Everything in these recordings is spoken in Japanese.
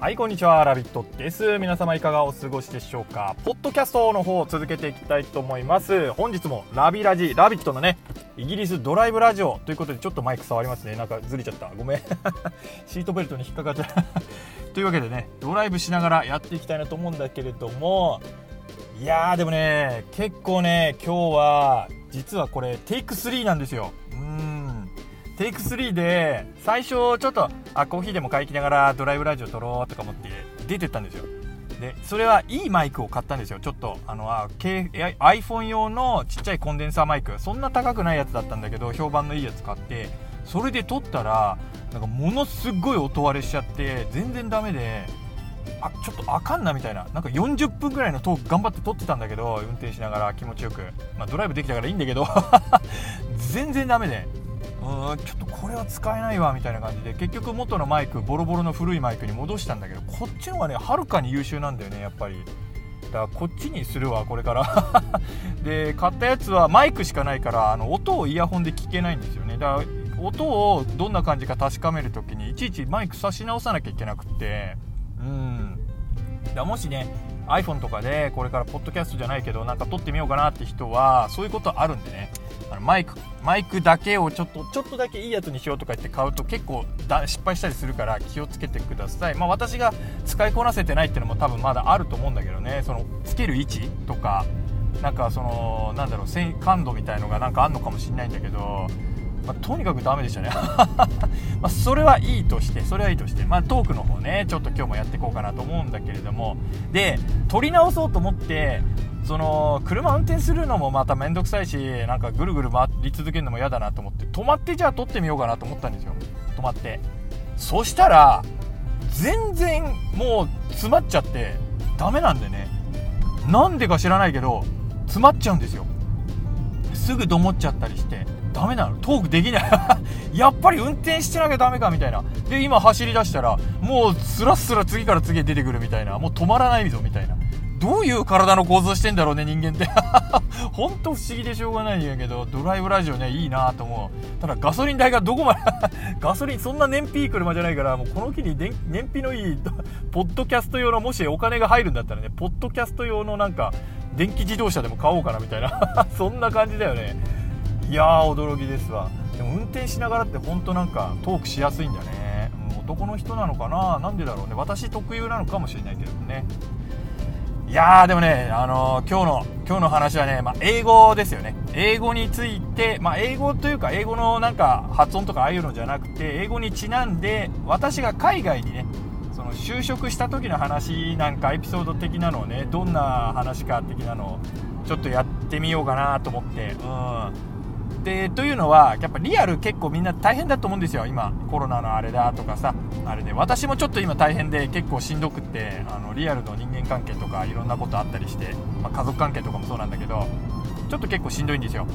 はい、こんにちは。ラビットです。皆様いかがお過ごしでしょうか？ポッドキャストの方を続けていきたいと思います。本日もラビラジ、ラビットのね、イギリスドライブラジオということで、ちょっとマイク触りますね。なんかずれちゃった。ごめん。シートベルトに引っかかっちゃった。というわけでね、ドライブしながらやっていきたいなと思うんだけれども、いやーでもね、結構ね、今日は、実はこれ、テイク3なんですよ。テイク3で、最初ちょっと、あ、コーヒーでも買いきながらドライブラジオ撮ろうとか思って出てったんですよ。で、それはいいマイクを買ったんですよ。ちょっと、あの、あ iPhone 用のちっちゃいコンデンサーマイク。そんな高くないやつだったんだけど、評判のいいやつ買って、それで撮ったら、なんかものすごい音割れしちゃって、全然ダメで、あちょっとあかんなみたいななんか40分ぐらいのトーク頑張って撮ってたんだけど運転しながら気持ちよく、まあ、ドライブできたからいいんだけど 全然ダメでうんちょっとこれは使えないわみたいな感じで結局元のマイクボロボロの古いマイクに戻したんだけどこっちの方がねはるかに優秀なんだよねやっぱり。だからこっちにするわこれから。で買ったやつはマイクしかないからあの音をイヤホンで聞けないんですよね。だから音をどんな感じか確かめる時にいちいちマイク差し直さなきゃいけなくって。うん。だもしね iPhone とかでこれからポッドキャストじゃないけどなんか撮ってみようかなって人はそういうことあるんでね。あのマイクマイクだけをちょっとちょっとだけいいやつにしようとか言って買うと結構だ失敗したりするから気をつけてください。まあ私が使いこなせてないっていうのも多分まだあると思うんだけどね。そのつける位置とかなんかそのなんだろう感度みたいのがなんかあんのかもしれないんだけどまあ、とにかくダメでしたね。まそれはいいとしてそれはいいとして、まあ、トークの方ねちょっと今日もやっていこうかなと思うんだけれども。で撮り直そうと思ってその車運転するのもまた面倒くさいしなんかぐるぐる回り続けるのも嫌だなと思って止まってじゃあ撮ってみようかなと思ったんですよ。止まって。そしたら全然もう詰まっちゃってダメなんでね。なんでか知らないけど詰まっちゃうんですよ。すぐどもっちゃったりして。ダメなの？トークできない。やっぱり運転してなきゃダメかみたいな。で今走り出したらもうスラスラ次から次へ出てくるみたいな。もう止まらないぞみたいな。どういう体の構造してんだろうね人間って。ほんと不思議でしょうがないんやけどドライブラジオねいいなと思う。ただガソリン代がどこまで ガソリンそんな燃費いい車じゃないからもうこの機に燃費のいいポッドキャスト用のもしお金が入るんだったらねポッドキャスト用のなんか電気自動車でも買おうかなみたいな。そんな感じだよね。いやー驚きですわ。でも運転しながらって本当なんかトークしやすいんだね、男の人なのかな？なんでだろうね。私特有なのかもしれないけどね。いやーでもね、あのー、今日の今日の話はね、まあ、英語ですよね。英語について、まあ、英語というか英語のなんか発音とかああいうのじゃなくて英語にちなんで私が海外にねその就職した時の話なんかエピソード的なのをねどんな話か的なのをちょっとやってみようかなと思って。うん。でというのはやっぱリアル結構みんな大変だと思うんですよ今。コロナのあれだとかさ。あれで。私もちょっと今大変で結構しんどくってあのリアルの人間関係とかいろんなことあったりして、まあ、家族関係とかもそうなんだけどちょっと結構しんどいんですよ。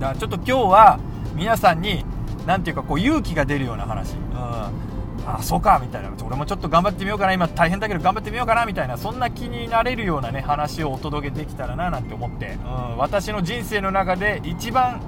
だからちょっと今日は皆さんに何ていうかこう勇気が出るような話、うん、あそうかみたいな。俺もちょっと頑張ってみようかな。今大変だけど頑張ってみようかな。みたいな。そんな気になれるようなね話をお届けできたらななんて思って、うん、私の人生の中で一番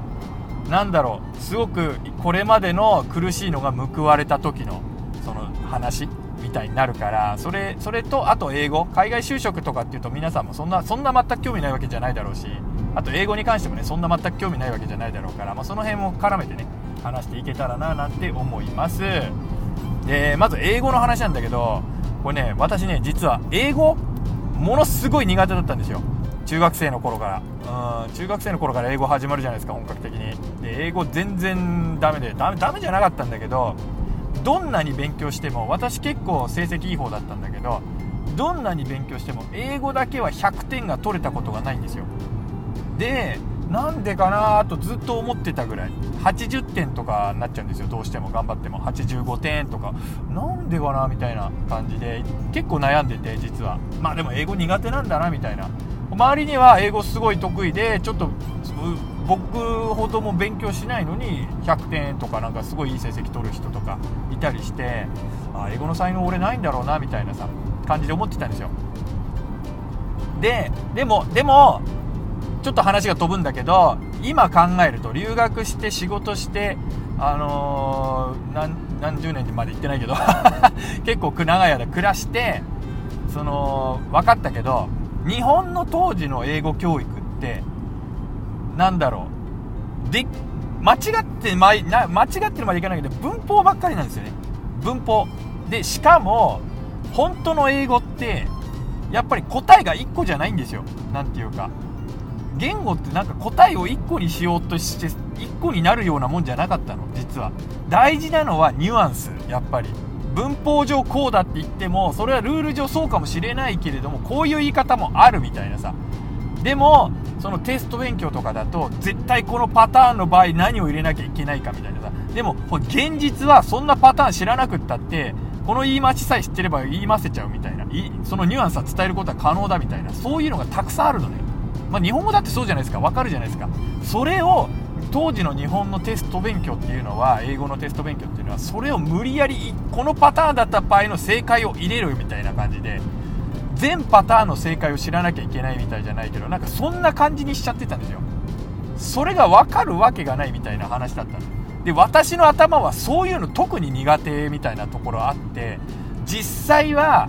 なんだろうすごくこれまでの苦しいのが報われた時のその話みたいになるからそれそれとあと英語海外就職とかっていうと皆さんもそんなそんな全く興味ないわけじゃないだろうしあと英語に関してもねそんな全く興味ないわけじゃないだろうから、まあ、その辺も絡めてね話していけたらななんて思います。でまず英語の話なんだけどこれね私ね実は英語ものすごい苦手だったんですよ。中学生の頃から。うん中学生の頃から英語始まるじゃないですか本格的に。で英語全然ダメでダメダメじゃなかったんだけどどんなに勉強しても私結構成績いい方だったんだけどどんなに勉強しても英語だけは100点が取れたことがないんですよ。でなんでかなとずっと思ってたぐらい。80点とかになっちゃうんですよどうしても。頑張っても。85点とか。なんでかなみたいな感じで結構悩んでて実は。まあでも英語苦手なんだなみたいな。周りには英語すごい得意でちょっと僕ほども勉強しないのに100点とかなんかすごいいい成績取る人とかいたりしてあ英語の才能俺ないんだろうなみたいなさ感じで思ってたんですよ。ででもでもちょっと話が飛ぶんだけど今考えると留学して仕事してあのー、何十年まで行ってないけど 結構長い間暮らしてその分かったけど日本の当時の英語教育ってなんだろう。で間違ってまな間違ってるまでいかないけど文法ばっかりなんですよね。文法。でしかも本当の英語ってやっぱり答えが1個じゃないんですよ。何ていうか。言語ってなんか答えを1個にしようとして1個になるようなもんじゃなかったの実は。大事なのはニュアンスやっぱり。文法上こうだって言ってもそれはルール上そうかもしれないけれどもこういう言い方もあるみたいなさ。でもそのテスト勉強とかだと絶対このパターンの場合何を入れなきゃいけないかみたいなさ。でも現実はそんなパターン知らなくったってこの言い回しさえ知ってれば言いませちゃうみたいな。いそのニュアンスは伝えることは可能だみたいなそういうのがたくさんあるのね、まあ、日本語だってそうじゃないですか。わかるじゃないですか。それを当時の日本のテスト勉強っていうのは英語のテスト勉強っていうのはそれを無理やりこのパターンだった場合の正解を入れるみたいな感じで全パターンの正解を知らなきゃいけないみたいじゃないけどなんかそんな感じにしちゃってたんですよ。それが分かるわけがないみたいな話だったで私の頭はそういうの特に苦手みたいなところあって実際は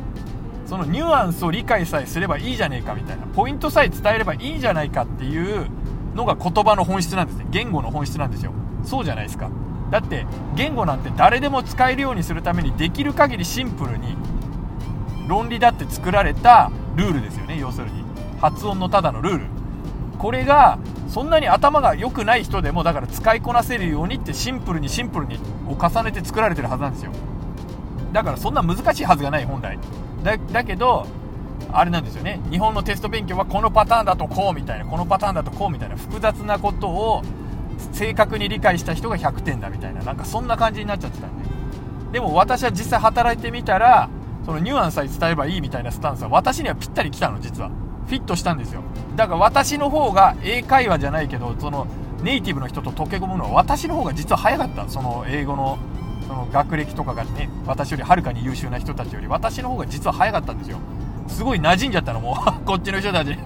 そのニュアンスを理解さえすればいいじゃねえかみたいなポイントさえ伝えればいいじゃないかっていうのが言葉の本質なんですね。言語の本質なんですよ。そうじゃないですか。だって言語なんて誰でも使えるようにするためにできる限りシンプルに論理だって作られたルールですよね。要するに。発音のただのルール。これがそんなに頭が良くない人でもだから使いこなせるようにってシンプルにシンプルにを重ねて作られてるはずなんですよ。だからそんな難しいはずがない本来。だけどあれなんですよね。日本のテスト勉強はこのパターンだとこうみたいなこのパターンだとこうみたいな複雑なことを正確に理解した人が100点だみたいななんかそんな感じになっちゃってたんで。でも私は実際働いてみたらそのニュアンスさえ伝えればいいみたいなスタンスは私にはぴったり来たの実は。フィットしたんですよ。だから私の方が英会話じゃないけどそのネイティブの人と溶け込むのは私の方が実は早かった。その英語のその学歴とかがね私よりはるかに優秀な人たちより私の方が実は早かったんですよ。すごい馴染んじゃったのもう。こっちの人たち。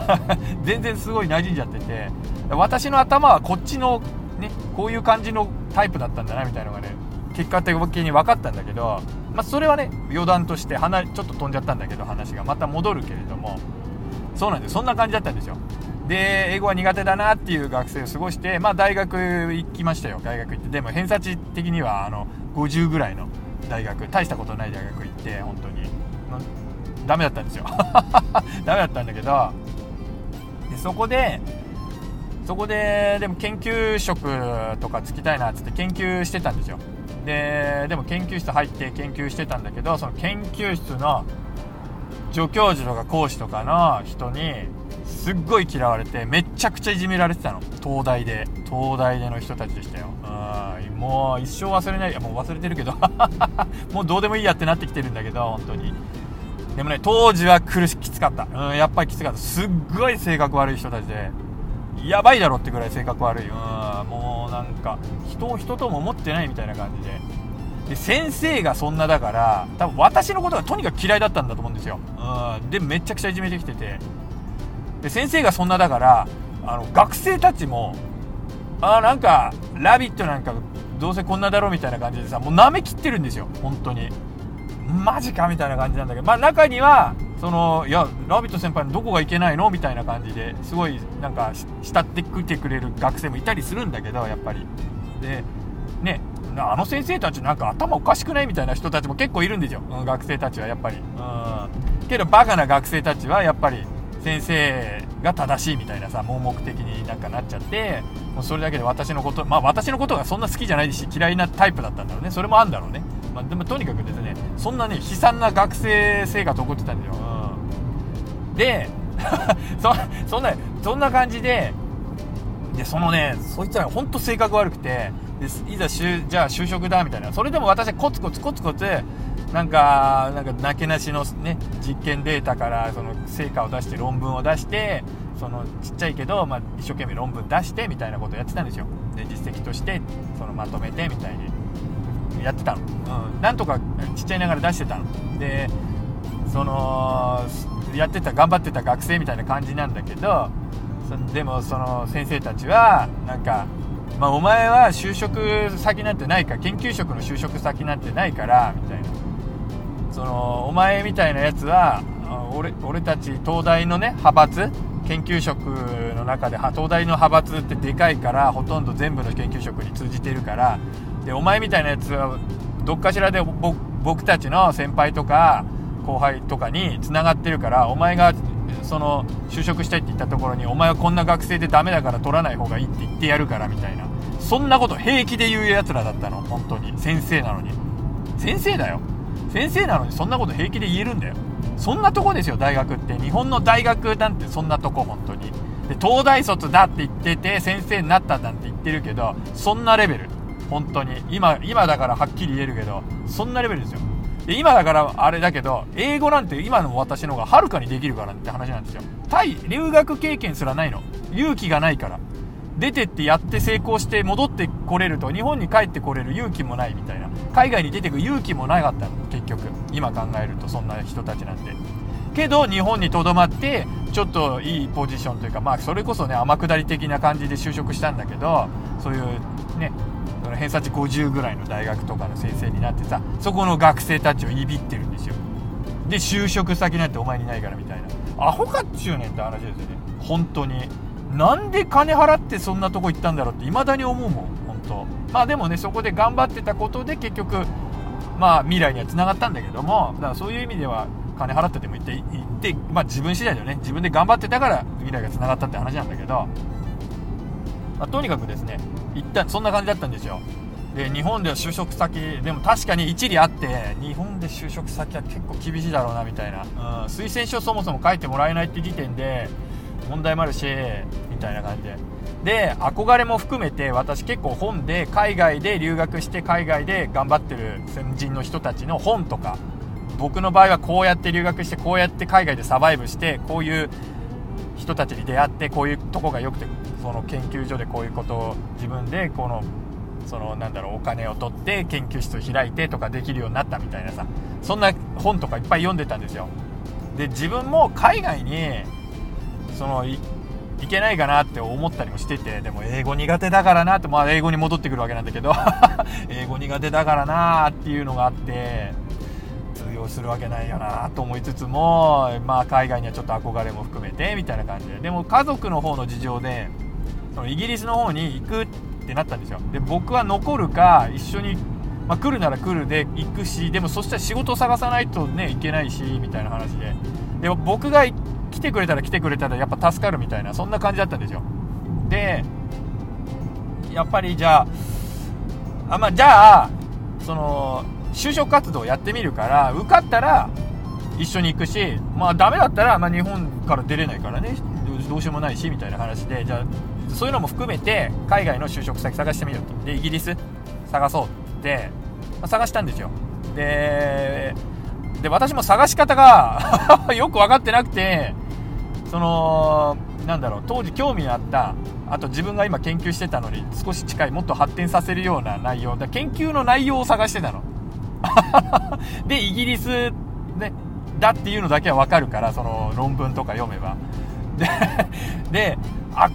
全然すごい馴染んじゃってて。私の頭はこっちのねこういう感じのタイプだったんだなみたいなのがね結果的に分かったんだけど、まあ、それはね余談として離ちょっと飛んじゃったんだけど話が。また戻るけれども。そうなんです。そんな感じだったんですよ。で英語は苦手だなっていう学生を過ごして、まあ、大学行きましたよ。大学行って。でも偏差値的にはあの50ぐらいの大学。大したことない大学行って本当に。ダメだったんですよ。ダメだったんだけどでそこでそこででも研究職とかつきたいなっつって研究してたんですよ。ででも研究室入って研究してたんだけどその研究室の助教授とか講師とかの人にすっごい嫌われてめっちゃくちゃいじめられてたの。東大で。東大での人たちでしたよ。うん。もう一生忘れない。いやもう忘れてるけど。もうどうでもいいやってなってきてるんだけど本当に。でもね、当時は苦し、きつかった。うん、やっぱりきつかった。すっごい性格悪い人たちで、やばいだろってぐらい性格悪い。うん、もうなんか、人を人とも思ってないみたいな感じで。で、先生がそんなだから、多分私のことがとにかく嫌いだったんだと思うんですよ。うん、で、めちゃくちゃいじめてきてて。で、先生がそんなだから、あの、学生たちも、あなんか、ラビットなんか、どうせこんなだろうみたいな感じでさ、もう舐めきってるんですよ、本当に。マジかみたいな感じなんだけど、まあ、中にはそのいやラビット先輩のどこがいけないの？みたいな感じですごいなんか慕ってきてくれる学生もいたりするんだけどやっぱり。でねあの先生たちなんか頭おかしくない？みたいな人たちも結構いるんですよ、学生たちはやっぱり。うん。けどバカな学生たちはやっぱり先生が正しいみたいなさ盲目的になんかなっちゃってもうそれだけで私のことまあ私のことがそんな好きじゃないし嫌いなタイプだったんだろうね。それもあんだろうね。まあ、でもとにかくですねそんなね悲惨な学生生活起こってたんですよ、うん、で そそんなそんな感じででそのねそいつら本当性格悪くてでいざじゃあ就職だみたいな。それでも私はコツコツコツコツなんかなんかなけなしのね実験データからその成果を出して論文を出してそのちっちゃいけど、まあ、一生懸命論文出してみたいなことをやってたんですよ。で実績としてそのまとめてみたいにやってたの、うん、なんとかちっちゃいながら出してたの。でそのやってた頑張ってた学生みたいな感じなんだけどでもその先生たちはなんかまあ、お前は就職先なんてないから研究職の就職先なんてないからみたいな。そのお前みたいなやつは俺俺たち東大のね派閥研究職の中で東大の派閥ってでかいからほとんど全部の研究職に通じてるからでお前みたいなやつはどっかしらで僕たちの先輩とか後輩とかにつながってるからお前がその就職したいって言ったところにお前はこんな学生でダメだから取らない方がいいって言ってやるからみたいな。そんなこと平気で言うやつらだったの本当に。先生なのに。先生だよ。先生なのにそんなこと平気で言えるんだよ。そんなとこですよ大学って。日本の大学なんてそんなとこ本当に。で東大卒だって言ってて先生になったなんて言ってるけどそんなレベル。本当に。今今だからはっきり言えるけどそんなレベルですよ。で今だからあれだけど英語なんて今の私の方がはるかにできるからって話なんですよ。タイ留学経験すらないの。勇気がないから。出てってやって成功して戻ってこれると日本に帰ってこれる勇気もないみたいな。海外に出てく勇気もなかったの。結局。今考えるとそんな人たちなんて。けど日本にとどまってちょっといいポジションというかまあそれこそね天下り的な感じで就職したんだけどそういうね偏差値50ぐらいの大学とかの先生になってさそこの学生たちをいびってるんですよ。で就職先なんてお前にないからみたいな。アホかっちゅうねんって話ですよね。本当に。なんで金払ってそんなとこ行ったんだろうって未だに思うもん本当。まあでもねそこで頑張ってたことで結局まあ未来にはつながったんだけどもだからそういう意味では金払ってても行って行ってまあ自分次第だよね。自分で頑張ってたから未来がつながったって話なんだけど、まあ、とにかくですね一旦そんな感じだったんですよ。で日本では就職先でも確かに一理あって日本で就職先は結構厳しいだろうなみたいな、うん、推薦書そもそも書いてもらえないって時点で問題もあるしみたいな感じで。で憧れも含めて私結構本で海外で留学して海外で頑張ってる先人の人たちの本とか僕の場合はこうやって留学してこうやって海外でサバイブしてこういう人たちに出会ってこういうとこが良くてその研究所でこういうことを自分でこのそのなんだろうお金を取って研究室を開いてとかできるようになったみたいなさそんな本とかいっぱい読んでたんですよ。で自分も海外にそのいけないかなって思ったりもしててでも英語苦手だからなってまあ英語に戻ってくるわけなんだけど 英語苦手だからなっていうのがあって通用するわけないよなと思いつつもまあ海外にはちょっと憧れも含めてみたいな感じで。でも家族の方の事情でそのイギリスの方に行くってなったんですよ。で僕は残るか一緒に、まあ、来るなら来るで行くしでもそしたら仕事を探さないとね行けないしみたいな話で。でも僕が来てくれたら来てくれたらやっぱ助かるみたいなそんな感じだったんですよ。でやっぱりじゃああまあじゃあその就職活動やってみるから受かったら一緒に行くしまあダメだったら、まあ、日本から出れないからねどうしようもないしみたいな話でじゃあそういうのも含めて海外の就職先探してみようと。でイギリス探そうって、まあ、探したんですよ。でで私も探し方が よく分かってなくてそのなんだろう当時興味のあったあと自分が今研究してたのに少し近いもっと発展させるような内容。だ研究の内容を探してたの。でイギリス、ね、だっていうのだけは分かるからその論文とか読めば。でであ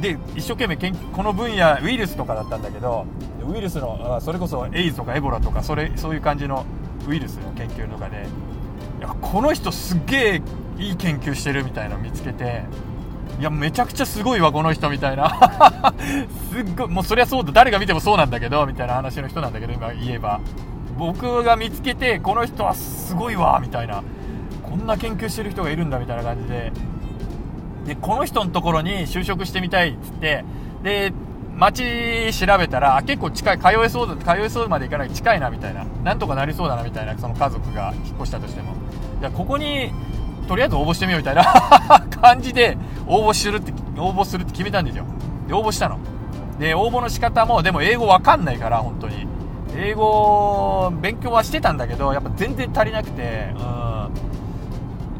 で一生懸命研この分野ウイルスとかだったんだけどウイルスのそれこそエイズとかエボラとかそれそういう感じのウイルスの研究とかでいやこの人すげえいい研究してるみたいなの見つけていやめちゃくちゃすごいわこの人みたいな。すっごいもうそりゃそうだ誰が見てもそうなんだけどみたいな話の人なんだけど今言えば。僕が見つけてこの人はすごいわみたいな。こんな研究してる人がいるんだみたいな感じで。でこの人のところに就職してみたいっつってで街調べたら結構近い通えそうだ通えそうまで行かない近いなみたいななんとかなりそうだなみたいなその家族が引っ越したとしても。じゃここにとりあえず応募してみようみたいな 感じで応募するって応募するって決めたんですよ。で応募したの。で応募の仕方もでも英語わかんないから本当に。英語勉強はしてたんだけどやっぱ全然足りなくて。うん。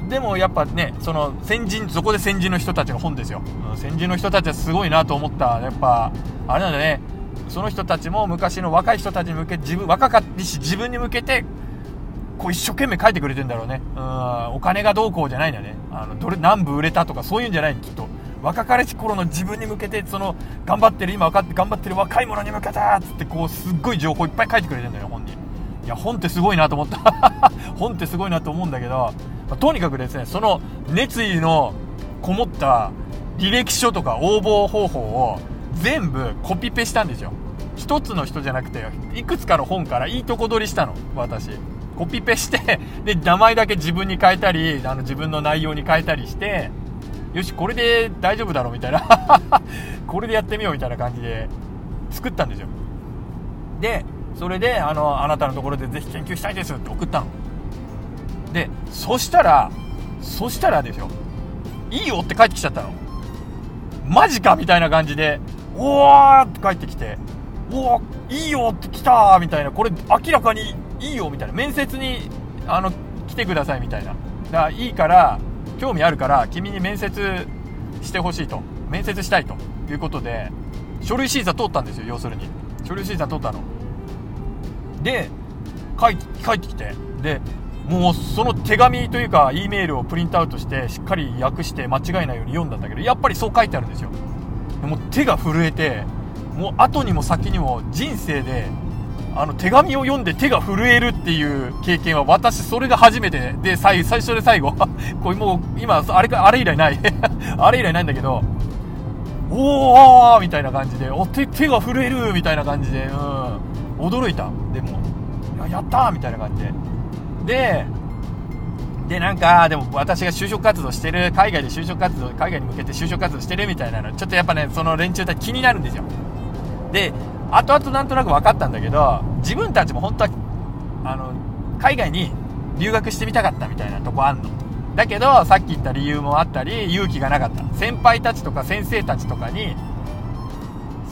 でもやっぱねその先人そこで先人の人たちの本ですよ、うん、先人の人たちはすごいなと思った。やっぱあれなんだね。その人たちも昔の若い人たちに向け自分若かったし自分に向けてこう一生懸命書いてくれてんだろうね。うん。お金がどうこうじゃないんだね。あのどれ何部売れたとかそういうんじゃないきっと。若かりし頃の自分に向けてその頑張ってる今分かって頑張ってる若い者に向けてっつってこうすっごい情報いっぱい書いてくれてんだよ本にいや本ってすごいなと思った。本ってすごいなと思うんだけど、まあ、とにかくですねその熱意のこもった履歴書とか応募方法を全部コピペしたんですよ。一つの人じゃなくていくつかの本からいいとこ取りしたの私。コピペして で名前だけ自分に変えたりあの自分の内容に変えたりしてよしこれで大丈夫だろうみたいな。これでやってみようみたいな感じで作ったんですよ。でそれであのあなたのところでぜひ研究したいですって送ったの。でそしたらそしたらですよいいよって帰ってきちゃったの。マジかみたいな感じでおーって帰ってきておーいいよって来たーみたいな。これ明らかにいいよみたいな。面接にあの来てくださいみたいな。だからいいから興味あるから君に面接してほしいと。面接したいと。いうことで書類審査通ったんですよ要するに。書類審査通ったの。で帰ってきて。でもうその手紙というか E メールをプリントアウトしてしっかり訳して間違いないように読んだんだけどやっぱりそう書いてあるんですよ。もう手が震えてもう後にも先にも人生であの手紙を読んで手が震えるっていう経験は私それが初めてで最最初で最後 これもう今あれかあれ以来ない。あれ以来ないんだけどおおみたいな感じでお手手が震えるみたいな感じで、うん、驚いた。でもやったーみたいな感じで。ででなんかでも私が就職活動してる海外で就職活動海外に向けて就職活動してるみたいなのちょっとやっぱねその連中たち気になるんですよ。で後々なんとなく分かったんだけど自分たちも本当はあの海外に留学してみたかったみたいなとこあんの。だけどさっき言った理由もあったり勇気がなかった。先輩たちとか先生たちとかに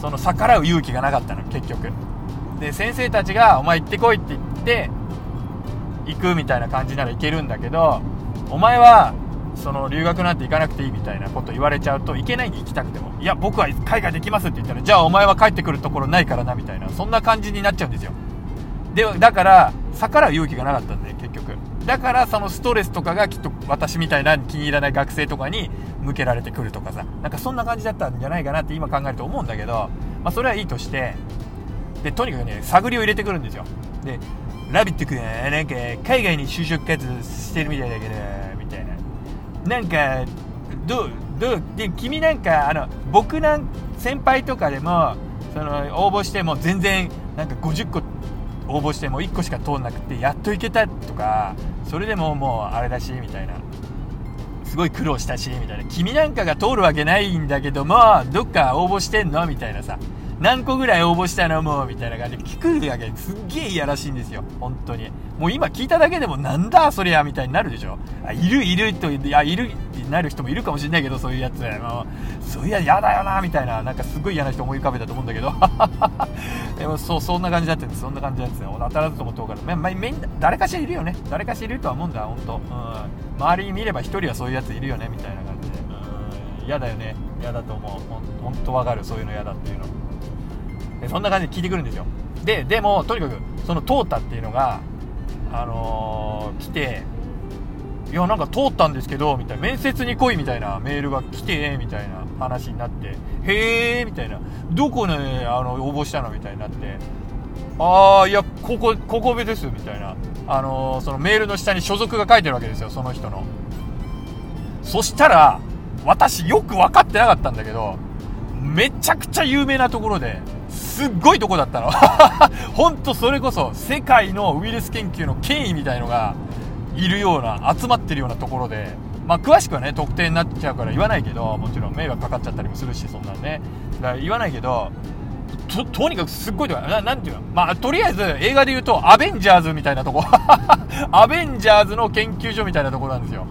その逆らう勇気がなかったの結局。で先生たちが「お前行ってこい」って言って行くみたいな感じなら行けるんだけどお前はその留学なんて行かなくていいみたいなこと言われちゃうといけないに行きたくても。いや僕は海外できますって言ったらじゃあお前は帰ってくるところないからなみたいな。そんな感じになっちゃうんですよ。でだから逆らう勇気がなかったんで結局。だからそのストレスとかがきっと私みたいな気に入らない学生とかに向けられてくるとかさ。なんかそんな感じだったんじゃないかなって今考えると思うんだけど、まあ、それはいいとしてでとにかくね探りを入れてくるんですよ。でラビット君なんか海外に就職活動してるみたいだけどみたいな。なんかどうどう？で君なんかあの僕なん先輩とかでもその応募しても全然なんか50個応募しても1個しか通んなくてやっといけたとかそれでももうあれだしみたいな。すごい苦労したしみたいな。君なんかが通るわけないんだけどもどっか応募してんの？みたいなさ。何個ぐらい応募したのもうみたいな感じで聞くだけすっげえいやらしいんですよ。本当に。もう今聞いただけでもなんだそりゃみたいになるでしょ。あいるいるといやいるってなる人もいるかもしれないけどそういうやつ。もうそういや嫌だよなみたいな。なんかすごい嫌な人思い浮かべたと思うんだけど。でもそうそんな感じだったんです。そんな感じなんです当たらずとも遠から、まあ、みんな誰かしらいるよね。誰かしらいるとは思うんだ。本当、うん、周りに見れば1人はそういうやついるよねみたいな感じで。うん。嫌だよね。嫌だと思う。本当わかる。そういうの嫌だっていうの。そんな感じで聞いてくるんですよ。ででもとにかくその通ったっていうのがあのー、来ていやなんか通ったんですけどみたいな面接に来いみたいなメールが来てみたいな話になってへえみたいなどこねあの応募したの？みたいになってああいやここここですみたいなあのー、そのメールの下に所属が書いてるわけですよその人の。そしたら私よく分かってなかったんだけどめちゃくちゃ有名なところですっごいとこだったの。ほんとそれこそ世界のウイルス研究の権威みたいのがいるような集まってるようなところで。まあ詳しくはね特定になっちゃうから言わないけどもちろん迷惑かかっちゃったりもするしそんなんね。だから言わないけどととにかくすっごいとこななんていうの？まあとりあえず映画で言うとアベンジャーズみたいなとこ。アベンジャーズの研究所みたいなところなんですよ。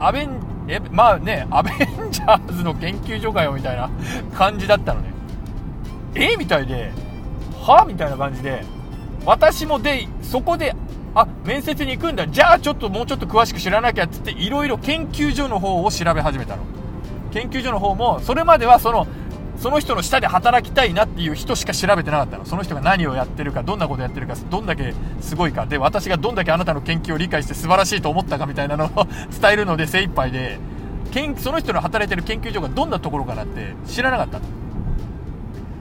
アベンえまあねアベンジャーズの研究所かよみたいな感じだったのね。え？みたいで、は？みたいな感じで、私もで、そこで、あ、面接に行くんだ。じゃあちょっともうちょっと詳しく知らなきゃっつって、いろいろ研究所の方を調べ始めたの。研究所の方も、それまではその、その人の下で働きたいなっていう人しか調べてなかったの。その人が何をやってるか、どんなことやってるか、どんだけすごいか。で、私がどんだけあなたの研究を理解して素晴らしいと思ったかみたいなのを 伝えるので精一杯で、その人の働いてる研究所がどんなところかなって知らなかった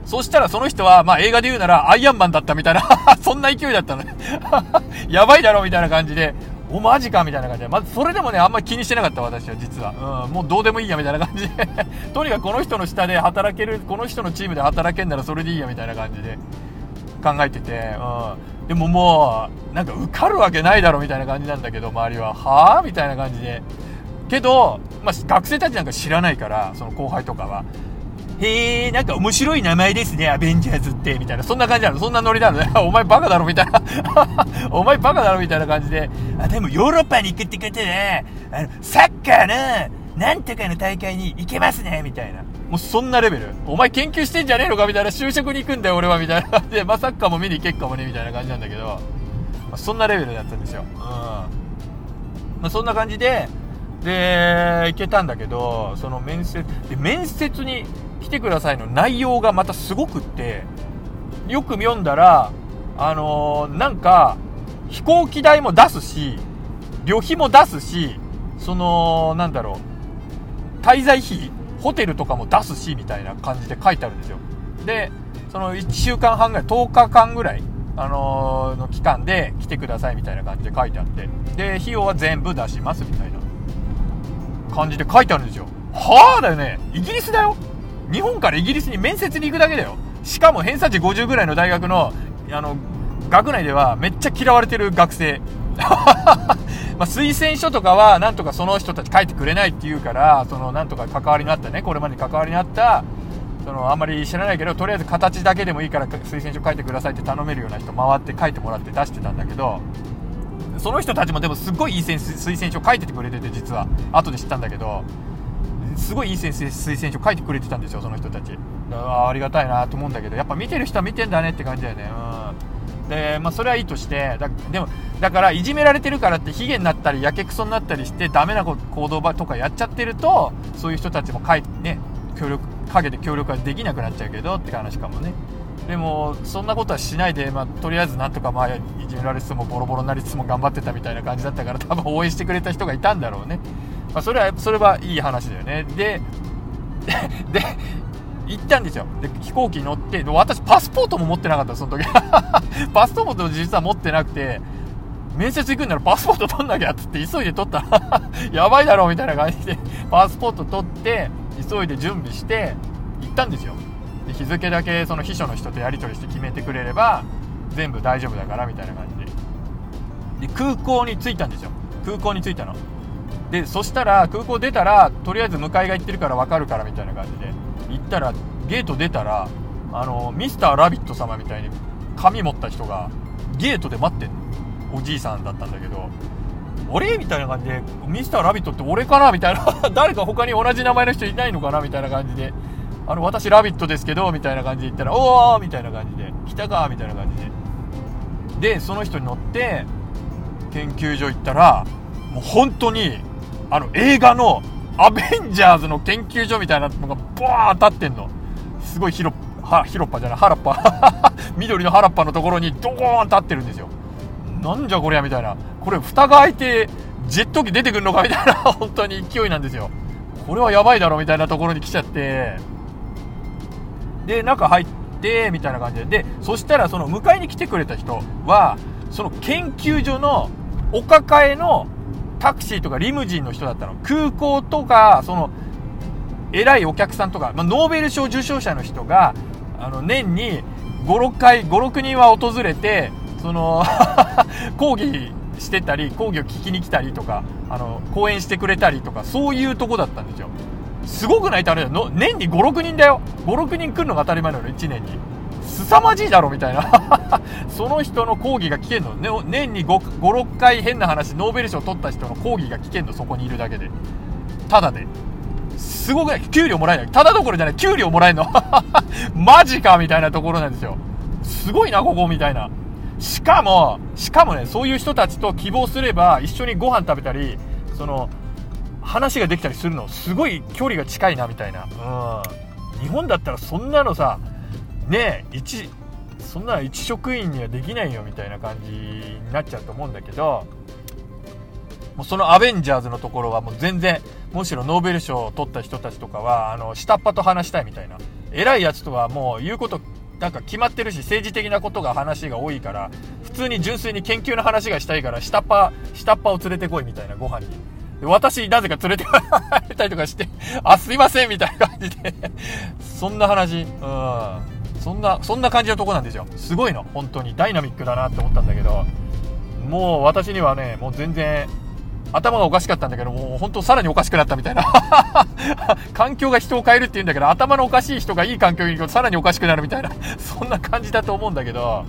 そしたらその人は、まあ映画で言うならアイアンマンだったみたいな そんな勢いだったのね やばいだろみたいな感じで、お、マジかみたいな感じで。まず、それでもね、あんま気にしてなかった、私は、実は。うん、もうどうでもいいや、みたいな感じで とにかくこの人の下で働ける、この人のチームで働けんならそれでいいや、みたいな感じで考えてて、うん。でももう、なんか受かるわけないだろ、みたいな感じなんだけど、周りは。はぁ？みたいな感じで。けど、まあ、学生たちなんか知らないから、その後輩とかは。へえ、なんか面白い名前ですね、アベンジャーズって、みたいな。そんな感じなの。そんなノリなの。お前バカだろ、みたいな。お前バカだろ、みたいな感じで。あ、でもヨーロッパに行くってことで、あの、サッカーの、なんとかの大会に行けますね、みたいな。もうそんなレベル。お前研究してんじゃねえのかみたいな。就職に行くんだよ、俺は、みたいな で。まあ、サッカーも見に行けっかもね、みたいな感じなんだけど。まあ、そんなレベルだったんですよ。うん。まあ、そんな感じで、で、行けたんだけど、その面接、で、面接に来てくださいの内容がまたすごくって、よく読んだら、あのー、なんか、飛行機代も出すし、旅費も出すし、その、なんだろう、滞在費、ホテルとかも出すし、みたいな感じで書いてあるんですよ。で、その1週間半ぐらい、10日間ぐらい、あのー、の期間で来てくださいみたいな感じで書いてあって、で、費用は全部出しますみたいな感じで書いてあるんですよ。はあだよね。イギリスだよ。日本からイギリスに面接に行くだけだよ。しかも偏差値50ぐらいの大学の、あの、学内ではめっちゃ嫌われてる学生。まあ、推薦書とかは、なんとかその人たち書いてくれないって言うから、その、なんとか関わりのあったね、これまでに関わりのあった、その、あんまり知らないけど、とりあえず形だけでもいいから推薦書書いてくださいって頼めるような人回って書いてもらって出してたんだけど、その人たちもでもすっごいいい推薦書書いててくれてて、実は。後で知ったんだけど、すごいいい先生推薦書書いてくれてたんですよその人たち。あありがたいなと思うんだけど。やっぱ見てる人は見てんだねって感じだよね。うん。でまあそれはいいとして。だでもだからいじめられてるからって卑下になったりやけくそになったりしてダメな行動とかやっちゃってるとそういう人たちもかいね協力陰で協力はできなくなっちゃうけどって話かもね。でもそんなことはしないで、まあ、とりあえずなんとかまあいじめられつつもボロボロになりつつも頑張ってたみたいな感じだったから多分応援してくれた人がいたんだろうね。まあ、それは、それはいい話だよね。で、で、行ったんですよ。で、飛行機に乗って、私パスポートも持ってなかった、その時。パスポートも実は持ってなくて、面接行くんならパスポート取んなきゃっつって急いで取ったら やばいだろみたいな感じで、パスポート取って、急いで準備して、行ったんですよ。で、日付だけその秘書の人とやり取りして決めてくれれば、全部大丈夫だからみたいな感じで。で、空港に着いたんですよ。空港に着いたの。でそしたら空港出たらとりあえず迎えが行ってるから分かるからみたいな感じで行ったらゲート出たらあのミスターラビット様みたいに紙持った人がゲートで待ってんおじいさんだったんだけど俺？みたいな感じでミスターラビットって俺かな？みたいな。誰か他に同じ名前の人いないのかな？みたいな感じで。あの私ラビットですけどみたいな感じで言ったらおおみたいな感じで。来たか？みたいな感じで。でその人に乗って研究所行ったらもう本当にあの映画のアベンジャーズの研究所みたいなのがバー立ってんの。すごい広は広っぱじゃない、原っぱ。緑の原っぱのところにドーン立ってるんですよ。なんじゃこりゃみたいな。これ蓋が開いてジェット機出てくるのかみたいな 本当に勢いなんですよ。これはやばいだろみたいなところに来ちゃって。で、中入って、みたいな感じで。で、そしたらその迎えに来てくれた人は、その研究所のお抱えのタクシーとかリムジンの人だったの。空港とか、その、偉いお客さんとか、まあ、ノーベル賞受賞者の人が、あの、年に5、6回、5、6人は訪れて、その 講義してたり、講義を聞きに来たりとか、あの、講演してくれたりとか、そういうとこだったんですよ。すごくない？とあれだよ。年に5、6人だよ。5、6人来るのが当たり前なの、1年に。凄まじいだろみたいな。その人の講義が聞けんの、ね、年に56回変な話ノーベル賞取った人の講義が聞けんのそこにいるだけで。ただで。すごくない。給料もらえない。ただどころじゃない。給料もらえんの。マジかみたいなところなんですよ。すごいなここみたいな。しかもしかもねそういう人たちと希望すれば一緒にご飯食べたりその話ができたりするの。すごい距離が近いなみたいな。うん。日本だったらそんなのさねえ一そんな一職員にはできないよみたいな感じになっちゃうと思うんだけどもうそのアベンジャーズのところはもう全然、むしろノーベル賞を取った人たちとかは、あの、下っ端と話したいみたいな。偉いやつとはもう言うこと、なんか決まってるし、政治的なことが話が多いから、普通に純粋に研究の話がしたいから、下っ端、下っ端を連れてこいみたいな、ご飯に。私、なぜか連れてこられたりとかして、あ、すいませんみたいな感じでそんな話、うん。そんな、そんな感じのとこなんですよ。すごいの、本当に。ダイナミックだなって思ったんだけど、もう私にはね、もう全然、頭がおかしかったんだけど、もう本当さらにおかしくなったみたいな。環境が人を変えるって言うんだけど、頭のおかしい人がいい環境に行くとさらにおかしくなるみたいな、そんな感じだと思うんだけど、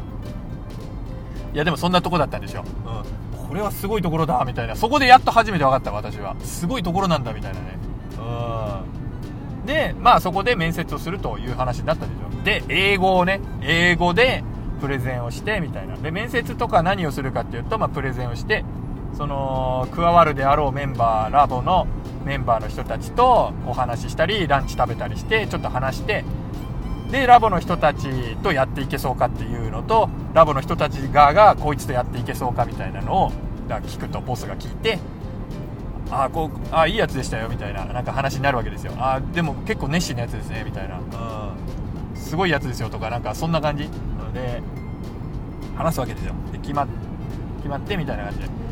いやでもそんなとこだったんでしょ。うん。これはすごいところだ、みたいな。そこでやっと初めて分かった、私は。すごいところなんだ、みたいなね。うん。で、まあそこで面接をするという話になったでしょ。で、英語をね、英語でプレゼンをして、みたいな。で、面接とか何をするかっていうと、まあプレゼンをして、その加わるであろうメンバーラボのメンバーの人たちとお話ししたりランチ食べたりしてちょっと話してでラボの人たちとやっていけそうかっていうのとラボの人たち側がこいつとやっていけそうかみたいなのを聞くとボスが聞いてあこうあいいやつでしたよみたいななんか話になるわけですよあでも結構熱心なやつですねみたいな、うん、すごいやつですよとかなんかそんな感じで話すわけですよで決ま決まってみたいな感じで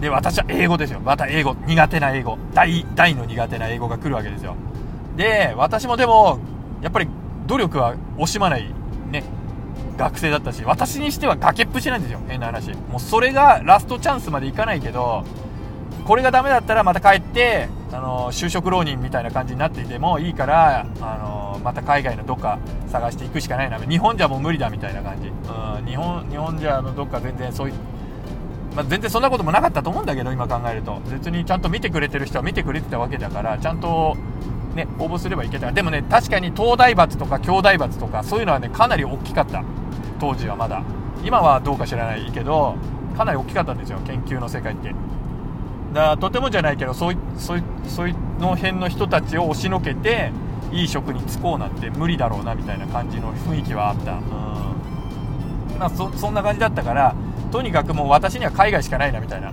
で、私は英語ですよ。また英語。苦手な英語。大、大の苦手な英語が来るわけですよ。で、私もでも、やっぱり努力は惜しまない、ね、学生だったし、私にしては崖っぷちなんですよ。変な話。もうそれがラストチャンスまでいかないけど、これがダメだったらまた帰って、あの、就職浪人みたいな感じになっていてもいいから、あの、また海外のどっか探していくしかないな。日本じゃもう無理だみたいな感じ。うん、日本、日本じゃのどっか全然そういう、まあ、全然そんなこともなかったと思うんだけど今考えると。別にちゃんと見てくれてる人は見てくれてたわけだからちゃんとね応募すればいけた。でもね確かに東大罰とか京大罰とかそういうのはねかなり大きかった。当時はまだ。今はどうか知らないけどかなり大きかったんですよ研究の世界って。だとてもじゃないけどそういそういそういうの辺の人たちを押しのけていい職に就こうなんて無理だろうなみたいな感じの雰囲気はあった。うん。まあそそんな感じだったからとにかくもう私には海外しかないなみたいな。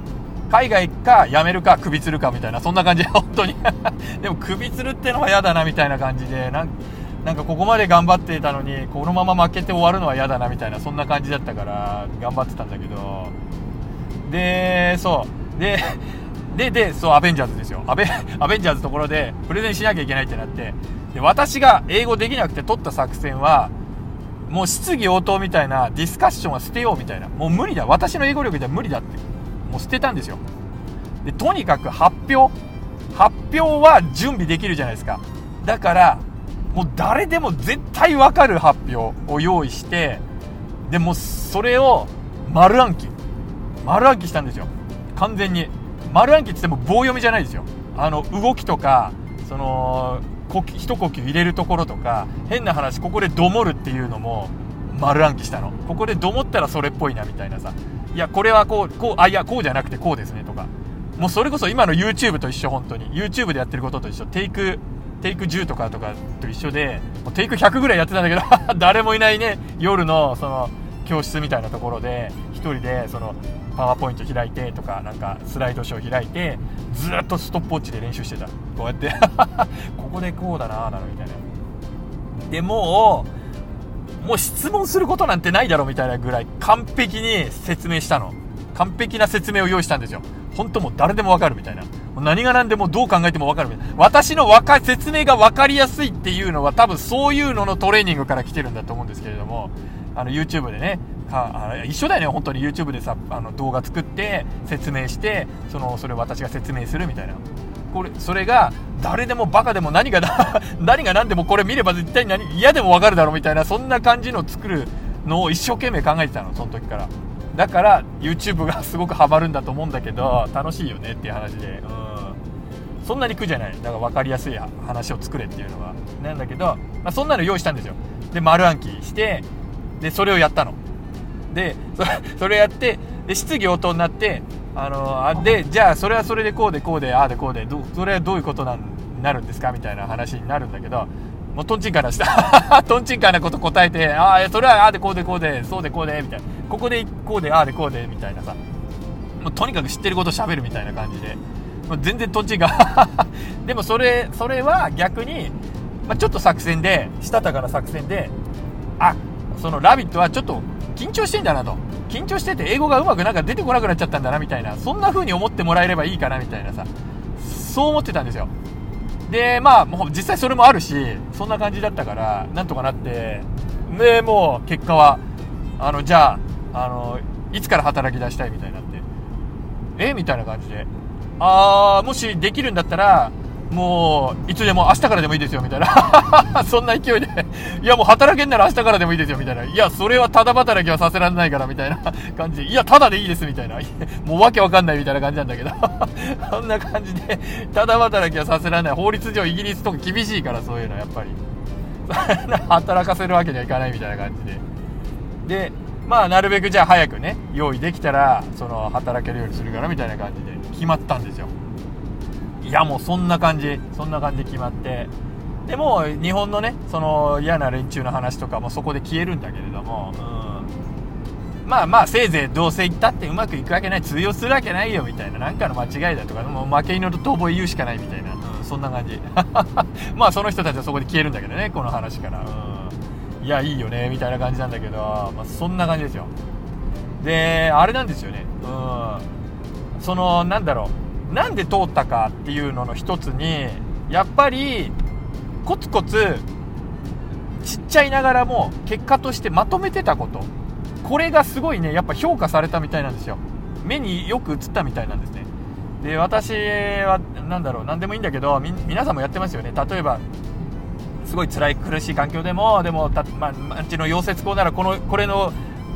海外か辞めるか首つるかみたいなそんな感じ。で 本当に。でも首つるってのは嫌だなみたいな感じでなんなんかここまで頑張っていたのにこのまま負けて終わるのは嫌だなみたいなそんな感じだったから頑張ってたんだけど。でそう。でででそうアベンジャーズですよ。アベ アベンジャーズところでプレゼンしなきゃいけないってなって。で私が英語できなくて取った作戦はもう質疑応答みたいなディスカッションは捨てようみたいな。もう無理だ。私の英語力じゃ無理だって。もう捨てたんですよ。でとにかく発表。発表は準備できるじゃないですか。だからもう誰でも絶対わかる発表を用意してでもそれを丸暗記。丸暗記したんですよ。完全に。丸暗記って言っても棒読みじゃないですよ。あの動きとかその呼吸一呼吸入れるところとか変な話ここでどもるっていうのも丸暗記したの。ここでどもったらそれっぽいなみたいなさ。いやこれはこうこうあいやこうじゃなくてこうですねとか。もうそれこそ今の YouTube と一緒本当に。YouTube でやってることと一緒。テイクテイク10とかとかと一緒でテイク100ぐらいやってたんだけど 誰もいないね夜のその教室みたいなところで1人でそのパワーポイント開いてとかなんかスライドショー開いてずっとストップウォッチで練習してた。こうやって。ここでこうだななのみたいな。でもうもう質問することなんてないだろみたいなぐらい完璧に説明したの。完璧な説明を用意したんですよ。本当もう誰でもわかるみたいな。何が何でもどう考えてもわかるみたいな。私のか説明が分かりやすいっていうのは多分そういうののトレーニングから来てるんだと思うんですけれどもあの YouTube でねあ一緒だよね本当に。YouTube でさあの動画作って説明してそのそれを私が説明するみたいな。これそれが誰でもバカでも何が 何が何でもこれ見れば絶対何嫌でも分かるだろうみたいなそんな感じの作るのを一生懸命考えてたのその時から。だから YouTube がすごくハマるんだと思うんだけど楽しいよねっていう話で。うん。そんなに苦じゃない。だから分かりやすい話を作れっていうのはなんだけど、まあ、そんなの用意したんですよ。で丸暗記してでそれをやったの。で それやってで質疑応答になってあのでじゃあそれはそれでこうでこうでああでこうでどそれはどういうことなんなるんですか？みたいな話になるんだけどもうとんちんかなした とんちんかなこと答えてああそれはああでこうでこうでそうでこうでみたいな。ここでこうでああでこうでみたいなさ。もうとにかく知ってること喋るみたいな感じで。もう全然土地がでもそれそれは逆に、まあ、ちょっと作戦でしたたかな作戦であその「ラビット!」はちょっと緊張してんだなと。緊張してて英語がうまくなんか出てこなくなっちゃったんだなみたいな。そんな風に思ってもらえればいいかなみたいなさ。そう思ってたんですよ。でまあもう実際それもあるしそんな感じだったからなんとかなって。でもう結果はあのじゃああのいつから働き出したいみたいになって。え？みたいな感じで。あーもしできるんだったらもういつでも明日からでもいいですよみたいな。そんな勢いで。いやもう働けんなら明日からでもいいですよみたいな。いやそれはただ働きはさせられないからみたいな。感じで。いやただでいいですみたいな。もうわけわかんないみたいな感じなんだけど。そんな感じでただ働きはさせられない。法律上イギリスとか厳しいからそういうのはやっぱり。働かせるわけにはいかないみたいな感じで。でまあなるべくじゃあ早くね用意できたらその働けるようにするからみたいな感じで決まったんですよ。いやもうそんな感じ。そんな感じで決まって。でも日本のねその嫌な連中の話とかもそこで消えるんだけれども、うん、まあまあせいぜいどうせ行ったってうまくいくわけない。通用するわけないよみたいな。何かの間違いだとか。もう負け犬と逃亡言うしかないみたいな、うん、そんな感じ。まあその人たちはそこで消えるんだけどねこの話から、うん、いやいいよねみたいな感じなんだけど、まあ、そんな感じですよ。であれなんですよね。うん。そのなんだろう。なんで通ったかっていうのの一つにやっぱりコツコツちっちゃいながらも結果としてまとめてたこと。これがすごいねやっぱ評価されたみたいなんですよ。目によく映ったみたいなんですね。で私は何だろう何でもいいんだけど皆さんもやってますよね。例えばすごい辛い苦しい環境でもでもた、まあ、ちの溶接工ならこのこれの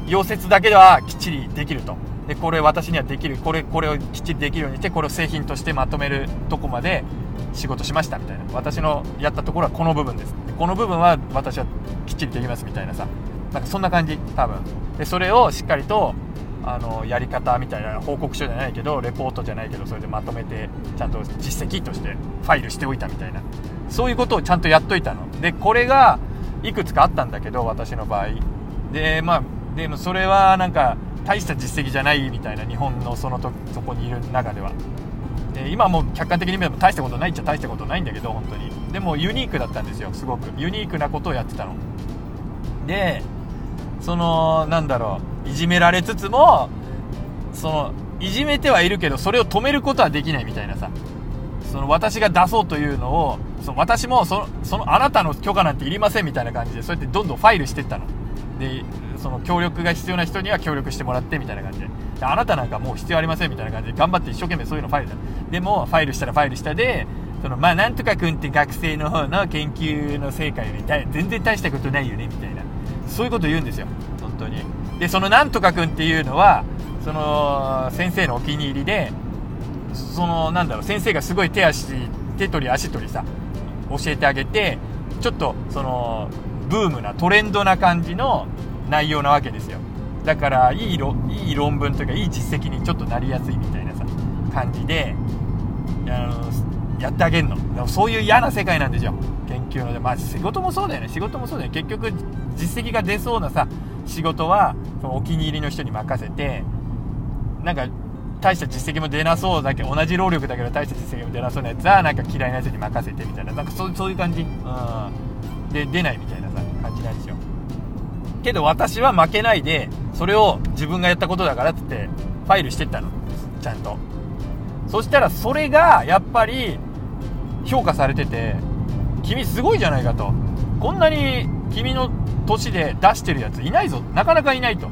溶接だけではきっちりできると。でこれ私にはできるこれこれをきっちりできるようにしてこれを製品としてまとめるとこまで仕事しましたみたいな。私のやったところはこの部分です。でこの部分は私はきっちりできますみたいなさ。なんかそんな感じ多分。でそれをしっかりとあのやり方みたいな報告書じゃないけどレポートじゃないけどそれでまとめてちゃんと実績としてファイルしておいたみたいな。そういうことをちゃんとやっといたの。でこれがいくつかあったんだけど私の場合。でまあでもそれはなんか大した実績じゃないみたいな日本のそのとそこにいる中では。で今もう客観的に見れば大したことないっちゃ大したことないんだけど本当に。でもユニークだったんですよ。すごく。ユニークなことをやってたの。でそのなんだろう。いじめられつつもそのいじめてはいるけどそれを止めることはできないみたいなさ。その私が出そうというのをその私もそのそのあなたの許可なんていりませんみたいな感じでそうやってどんどんファイルしていったの。でその協力が必要な人には協力してもらってみたいな感じで。であなたなんかもう必要ありませんみたいな感じで頑張って一生懸命そういうのファイルだ。でもファイルしたらファイルしたでそのまあなんとか君って学生の方の研究の成果より全然大したことないよねみたいな。そういうこと言うんですよ。本当に。でそのなんとか君っていうのはその先生のお気に入りでそのなんだろう先生がすごい手足手取り足取りさ教えてあげてちょっとそのブームなトレンドな感じの内容なわけですよ。だからいいいい論文というかいい実績にちょっとなりやすいみたいなさ感じであのやってあげるの。でもそういう嫌な世界なんですよ。研究のでまあ仕事もそうだよね。仕事もそうだよね。結局実績が出そうなさ仕事はそのお気に入りの人に任せてなんか大した実績も出なそうだけど同じ労力だけど大した実績も出なそうなやつはなんか嫌いなやつに任せてみたいな。なんかそうそういう感じ、うん、で出ないみたいなさ感じなんですよ。けど私は負けないで、それを自分がやったことだからっつって、ファイルしてったの。ちゃんと。そしたらそれが、やっぱり、評価されてて、君すごいじゃないかと。こんなに君の年で出してるやついないぞ。なかなかいないと。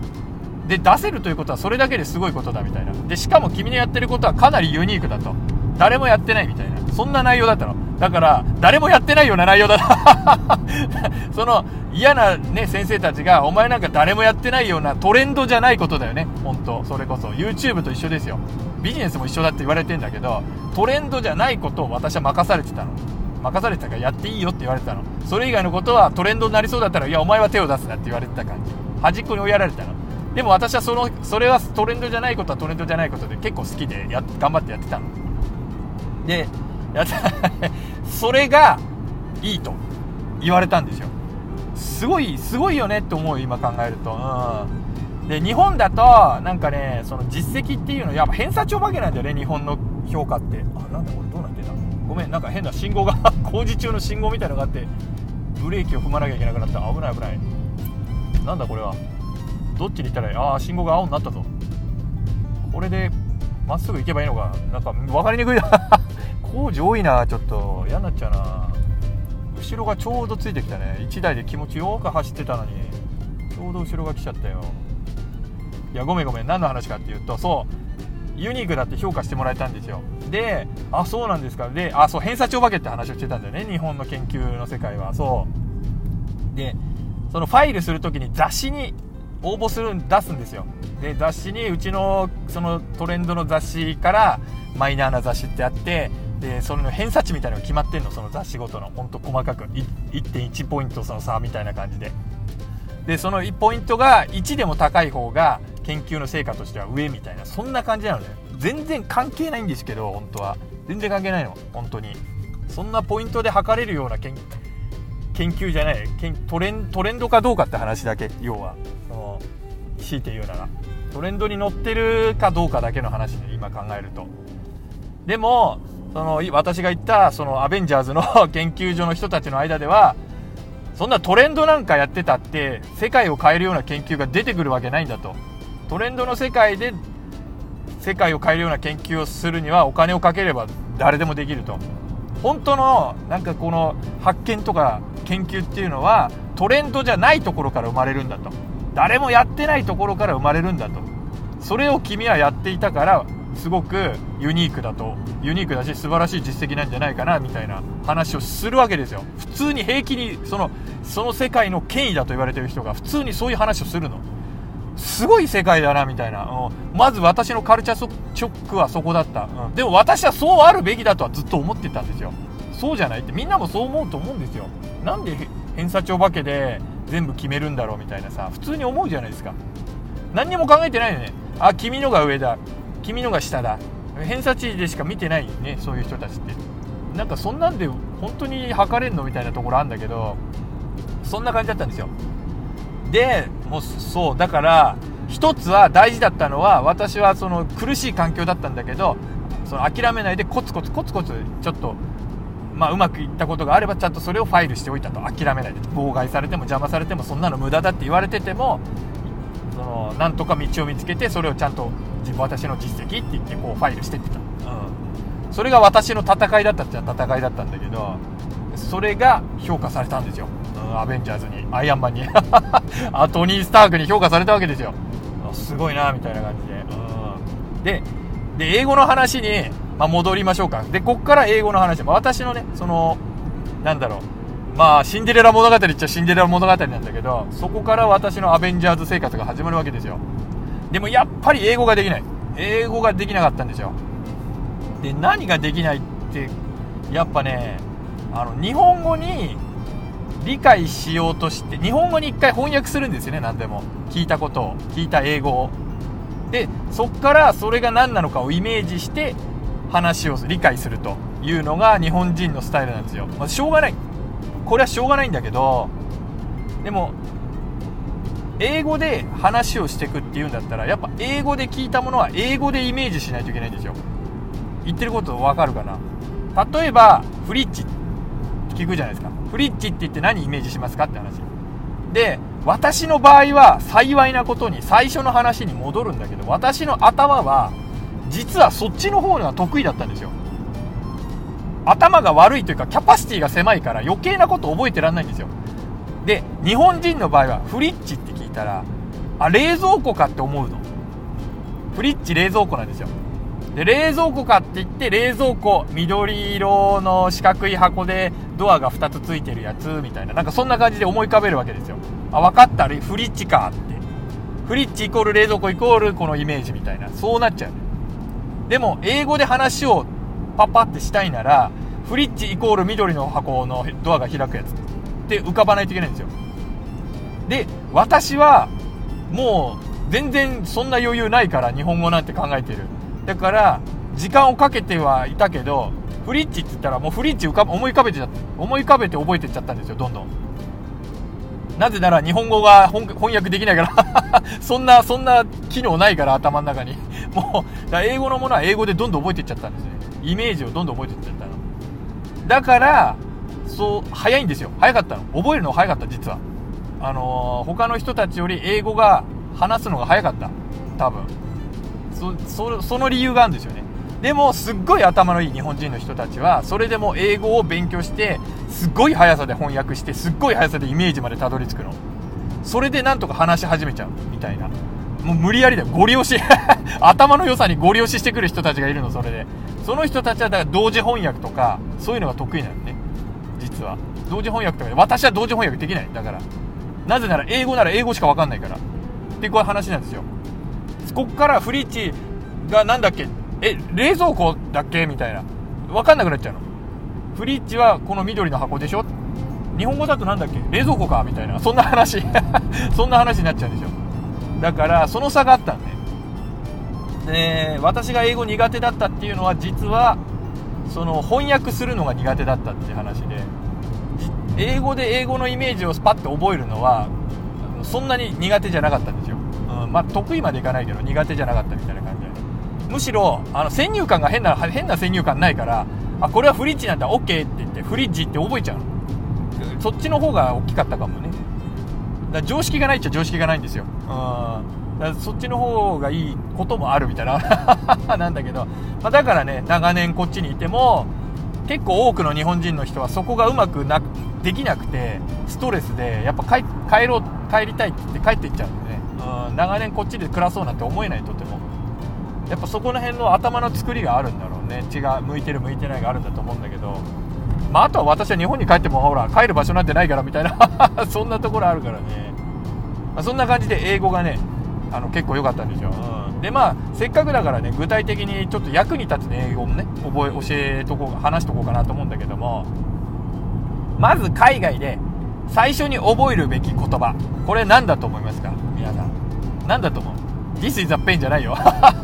で、出せるということはそれだけですごいことだみたいな。で、しかも君のやってることはかなりユニークだと。誰もやってないみたいな。そんな内容だったの。だから、誰もやってないような内容だな。その、嫌なね、先生たちが、お前なんか誰もやってないようなトレンドじゃないことだよね。本当それこそ。YouTube と一緒ですよ。ビジネスも一緒だって言われてんだけど、トレンドじゃないことを私は任されてたの。任されてたからやっていいよって言われてたの。それ以外のことはトレンドになりそうだったら、いや、お前は手を出すなって言われてた感じ。端っこに追いやられたの。でも私はその、それはトレンドじゃないことはトレンドじゃないことで結構好きでや、頑張ってやってたの。で、やった。それがいいと言われたんですよ。すごいすごいよねって思う今考えると、うん、で日本だとなんかねその実績っていうのやっぱ偏差値お化けなんだよね日本の評価って。あなんだこれどうなってんだ？ごめんなんか変な信号が 工事中の信号みたいなのがあってブレーキを踏まなきゃいけなくなった。危ない危ない。なんだこれは。どっちに行ったらいい？ああ信号が青になったぞ。これでまっすぐ行けばいいのかなんか分かりにくいな。工事多いなちょっと。嫌になっちゃうな。後ろがちょうどついてきたね。1台で気持ちよく走ってたのに。ちょうど後ろが来ちゃったよ。いやごめんごめん。何の話かっていうとそう。ユニークだって評価してもらえたんですよ。であそうなんですか。であそう偏差値お化けって話をしてたんだよね。日本の研究の世界は。そう。でそのファイルする時に雑誌に応募する出すんですよ。で雑誌にうちのそのトレンドの雑誌からマイナーな雑誌ってあってでそれの偏差値みたいなのが決まってんのその雑誌ごとの。ほんと細かく。1.1ポイントその差みたいな感じで。でその1ポイントが1でも高い方が研究の成果としては上みたいな。そんな感じなのね。全然関係ないんですけど本当は。全然関係ないの。本当に。そんなポイントで測れるような研究じゃないトレントレンドかどうかって話だけ要は。その強いて言うなら。トレンドに乗ってるかどうかだけの話で今考えると。でもその私が言ったそのアベンジャーズの 研究所の人たちの間ではそんなトレンドなんかやってたって世界を変えるような研究が出てくるわけないんだと。トレンドの世界で世界を変えるような研究をするにはお金をかければ誰でもできると本当のなんかこの発見とか研究っていうのはトレンドじゃないところから生まれるんだと。誰もやってないところから生まれるんだと。それを君はやっていたからすごくユニークだと。ユニークだし素晴らしい実績なんじゃないかなみたいな話をするわけですよ。普通に平気にそのその世界の権威だと言われてる人が普通にそういう話をするの。すごい世界だなみたいな、うん、まず私のカルチャーショックはそこだった、うん、でも私はそうあるべきだとはずっと思ってたんですよ。そうじゃないって。みんなもそう思うと思うんですよ。なんで偏差値お化けで全部決めるんだろうみたいなさ。普通に思うじゃないですか。何にも考えてないよね。あ君のが上だ。君のが下だ。偏差値でしか見てないね。そういう人たちって。なんかそんなんで本当に測れんのみたいなところあるんだけどそんな感じだったんですよ。でもうそうだから一つは大事だったのは私はその苦しい環境だったんだけどその諦めないでコツコツコツコツちょっとまあ、うまくいったことがあればちゃんとそれをファイルしておいたと。諦めないで妨害されても邪魔されてもそんなの無駄だって言われててもそのなんとか道を見つけてそれをちゃんと自分私の実績って言ってこうファイルしてってた、うん、それが私の戦いだったっちゃ戦いだったんだけどそれが評価されたんですよ、うん、アベンジャーズにアイアンマンに あトニー・スタークに評価されたわけですよ。すごいなみたいな感じで、うん、でで英語の話に、まあ、戻りましょうか。でこっから英語の話、まあ、私のねそのなんだろう。まあシンデレラ物語っちゃシンデレラ物語なんだけどそこから私のアベンジャーズ生活が始まるわけですよ。でもやっぱり英語ができない。英語ができなかったんですよ。で何ができないってやっぱねあの日本語に理解しようとして日本語に1回翻訳するんですよね。何でも。聞いたことを聞いた英語を。でそっからそれが何なのかをイメージして話を理解するというのが日本人のスタイルなんですよ、まあ、しょうがないこれはしょうがないんだけどでも英語で話をしていくっていうんだったらやっぱ英語で聞いたものは英語でイメージしないといけないんですよ。言ってること分かるかな？例えばフリッチ。聞くじゃないですか。フリッチって言って何イメージしますかって話。で私の場合は幸いなことに最初の話に戻るんだけど私の頭は実はそっちの方が得意だったんですよ。頭が悪いというかキャパシティが狭いから余計なこと覚えてらんないんですよ。で日本人の場合はフリッチって聞いたらあ冷蔵庫かって思うの。フリッチ冷蔵庫なんですよ。で冷蔵庫かって言って冷蔵庫緑色の四角い箱でドアが2つついてるやつみたいななんかそんな感じで思い浮かべるわけですよ。あ分かった。フリッチかって。フリッチイコール冷蔵庫イコールこのイメージみたいな。そうなっちゃう。でも英語で話をパパってしたいならフリッチイコール緑の箱のドアが開くやつ。って浮かばないといけないんですよ。で私はもう全然そんな余裕ないから日本語なんて考えてる。だから時間をかけてはいたけどフリッチって言ったらもうフリッチ浮か思い浮かべて思い浮かべて覚えてっちゃったんですよどんどんなぜなら日本語が翻訳できないから そんな、そんな機能ないから頭の中に。もう、英語のものは英語でどんどん覚えてっちゃったんですね。イメージをどんどん覚えてっちゃったの。だから、そう、早いんですよ。早かったの。覚えるの早かった、実は。あのー、他の人たちより英語が話すのが早かった。多分。そ、そ、の理由があるんですよね。でも、すっごい頭のいい日本人の人たちは、それでも英語を勉強して、すっごい速さで翻訳してすっごい速さでイメージまでたどり着くの。それでなんとか話し始めちゃうみたいな。もう無理やりだよ。ゴリ押し 頭の良さにゴリ押ししてくる人たちがいるのそれで。その人たちはだから同時翻訳とかそういうのが得意なのね。実は。同時翻訳とか私は同時翻訳できない。だから。なぜなら英語なら英語しか分かんないから。ってこういう話なんですよ。こっからフリッチがなんだっけ？え冷蔵庫だっけ？みたいな。分かんなくなっちゃうの。フリッチはこの緑の箱でしょ？日本語だとなんだっけ？冷蔵庫か？みたいな。そんな話。そんな話になっちゃうんですよ。だからその差があったんでで私が英語苦手だったっていうのは実はその翻訳するのが苦手だったっていう話で英語で英語のイメージをスパッと覚えるのはそんなに苦手じゃなかったんですよ、まあ、得意までいかないけど苦手じゃなかったみたいな感じでむしろあの先入観が変な変な先入観ないからあこれはフリッチなんだ OK って言ってフリッジって覚えちゃうの。そっちの方が大きかったかもね。だ常識がないっちゃ常識がないんですよ。うんだそっちの方がいいこともあるみたいな。なんだけど、まあ、だからね長年こっちにいても結構多くの日本人の人はそこがうまくなできなくてストレスでやっぱ帰帰ろう帰りたいって言って帰っていっちゃうんでねうん長年こっちで暮らそうなんて思えないとても。やっぱそこら辺の頭の作りがあるんだろうね。血が向いてる向いてないがあるんだと思うんだけど。まあ、あとは私は日本に帰ってもほら帰る場所なんてないからみたいな。そんなところあるからね、まあ、そんな感じで英語がねあの結構良かったんですよ、うん、でまあせっかくだからね具体的にちょっと役に立つ、ね、英語もね覚え教えとこう話しとこうかなと思うんだけども。まず海外で最初に覚えるべき言葉。これ何だと思いますか？皆さん。何だと思う？This is a pen じゃないよ。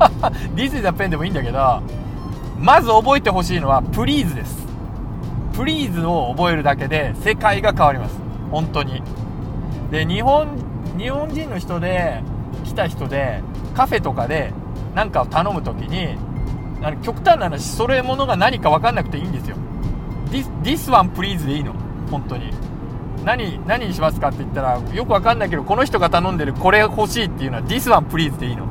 This is a pen でもいいんだけどまず覚えてほしいのは please です。プリーズを覚えるだけで世界が変わります。本当に。で日本日本人の人で来た人でカフェとかで何かを頼む時に極端な話それものが何か分かんなくていいんですよ。This, this one please でいいの。本当に何何にしますかって言ったらよく分かんないけどこの人が頼んでるこれ欲しいっていうのは This one please でいいの。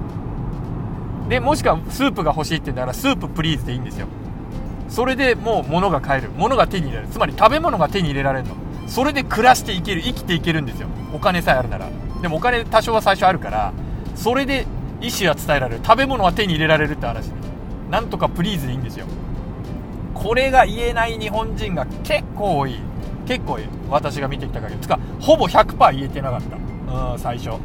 でもしくはスープが欲しいって言うんだからスーププリーズでいいんですよ。それでもう物が買える。物が手に入れる。つまり食べ物が手に入れられるの。それで暮らしていける。生きていけるんですよ。お金さえあるなら。でもお金多少は最初あるからそれで意思は伝えられる。食べ物は手に入れられるって話なんとかプリーズでいいんですよ。これが言えない日本人が結構多い。結構私が見てきた限りつかほぼ100%言えてなかった。うん最初。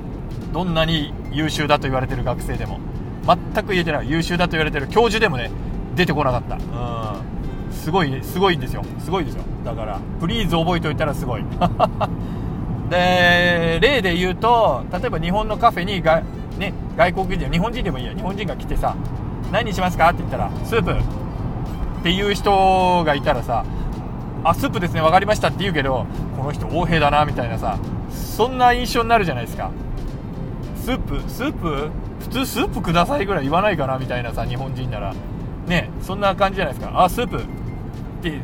どんなに優秀だと言われてる学生でも。全く言えてない。優秀だと言われてる教授でもね出てこなかった。うんすごいすごいんですよ。すごいですよ。だからプリーズ覚えておいたらすごい。で例で言うと例えば日本のカフェにが、ね、外国人日本人でもいいや。日本人が来てさ何にしますかって言ったらスープ。っていう人がいたらさあスープですね分かりましたって言うけどこの人横兵だなみたいなさそんな印象になるじゃないですか。スープスープ？普通スープくださいぐらい言わないかなみたいなさ日本人なら。ねそんな感じじゃないですか。あスープって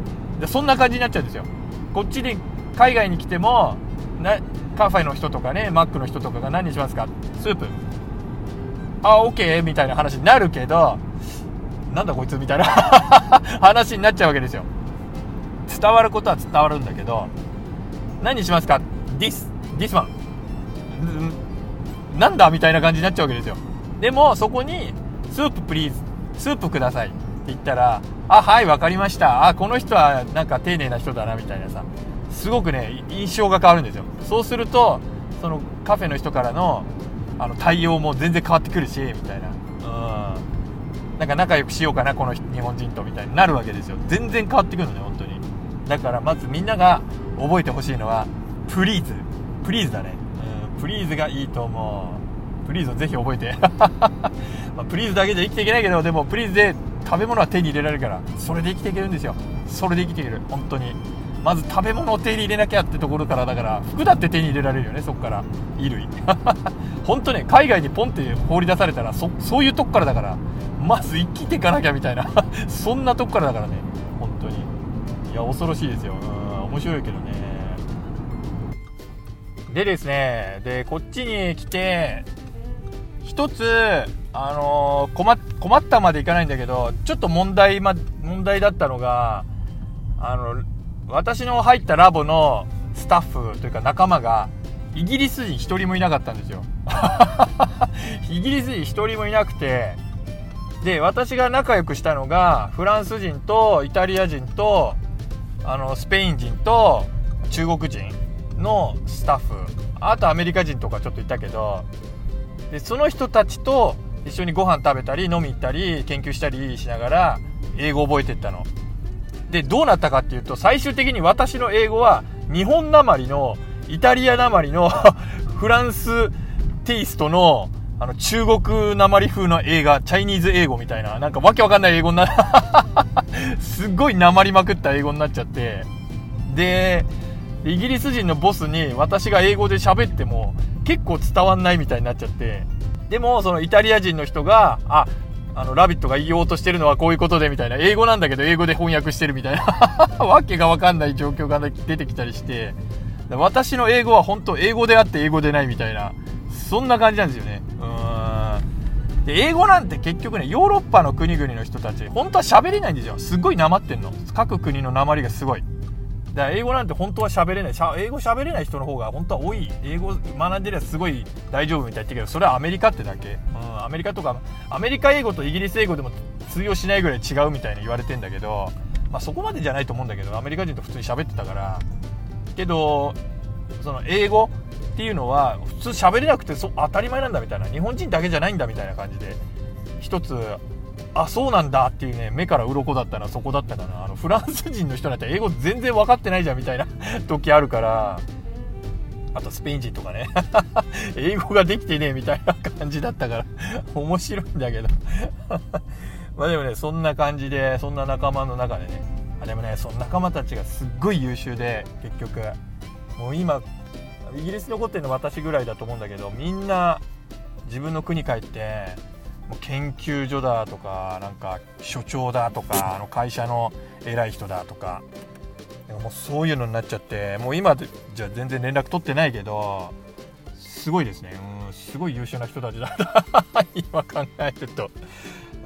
そんな感じになっちゃうんですよ。こっちに海外に来てもなカフェの人とかねマックの人とかが何にしますか？スープ。あオッケーみたいな話になるけどなんだこいつみたいな 話になっちゃうわけですよ。伝わることは伝わるんだけど何にしますか ?this this one. なんだみたいな感じになっちゃうわけですよ。でもそこにスーププリーズスープくださいって言ったらあはい分かりました。あこの人はなんか丁寧な人だなみたいなさ。すごくね印象が変わるんですよ。そうするとそのカフェの人からのあの対応も全然変わってくるしみたいな。うん。なんか仲良くしようかなこの日本人とみたいになるわけですよ。全然変わってくるのね本当に。だからまずみんなが覚えてほしいのは please。please だね。うん please がいいと思う。 please をぜひ覚えて。まあ、 please だけじゃ生きていけないけどでも please で食べ物は手に入れられるからそれで生きていけるんですよ。それで生きていける。本当に。まず食べ物を手に入れなきゃってところからだから服だって手に入れられるよねそこから。衣類。本当ね海外にポンって放り出されたらそそういうとこからだからまず生きていかなきゃみたいな。そんなとこからだからね。いや恐ろしいですよ。うん面白いけどね。でですねでこっちに来て一つあのー、困困ったまでいかないんだけどちょっと問題、ま、問題だったのがあの私の入ったラボのスタッフというか仲間がイギリス人1人もいなかったんですよ。イギリス人1人もいなくてで私が仲良くしたのがフランス人とイタリア人とあのスペイン人と中国人のスタッフあとアメリカ人とかちょっといたけどでその人たちと一緒にご飯食べたり飲み行ったり研究したりしながら英語覚えてったの。でどうなったかっていうと最終的に私の英語は日本なまりのイタリアなまりの フランステイストのあの中国なまり風の映画チャイニーズ英語みたいななんかわけわかんない英語にな すっごいなまりまくった英語になっちゃって。でイギリス人のボスに私が英語で喋っても結構伝わんないみたいになっちゃって。でもそのイタリア人の人がああの、ラビットが言おうとしてるのはこういうことでみたいな、英語なんだけど英語で翻訳してるみたいな。わけがわかんない状況が出てきたりして、私の英語は本当英語であって英語でないみたいな、そんな感じなんですよね。うん。で、英語なんて結局ね、ヨーロッパの国々の人たち、本当は喋れないんですよ。すっごいなまってんの。各国のなまりがすごい。だから英語なんて本当は喋れない。英語喋れない人の方が本当は多い。英語学んでりゃすごい大丈夫みたいって言うけど、それはアメリカってだけ。うん、アメリカとか、アメリカ英語とイギリス英語でも通用しないぐらい違うみたいに言われてんだけど、まあそこまでじゃないと思うんだけど、アメリカ人と普通に喋ってたから。けど、その英語っていうのは普通喋れなくてそ当たり前なんだみたいな。日本人だけじゃないんだみたいな感じで、一つあそうなんだっていうね目から鱗だったのはそこだったかな。あのフランス人の人なんて英語全然分かってないじゃんみたいな 時あるから。あとスペイン人とかね。英語ができてねえみたいな感じだったから。面白いんだけど。まあでもねそんな感じでそんな仲間の中でね。あでもねその仲間たちがすっごい優秀で結局。もう今イギリスに残ってるの私ぐらいだと思うんだけどみんな自分の国帰ってもう研究所だとかなんか所長だとか あの会社の偉い人だとかもうそういうのになっちゃってもう今じゃ全然連絡取ってないけどすごいですね。うんすごい優秀な人たちだ 今考えると。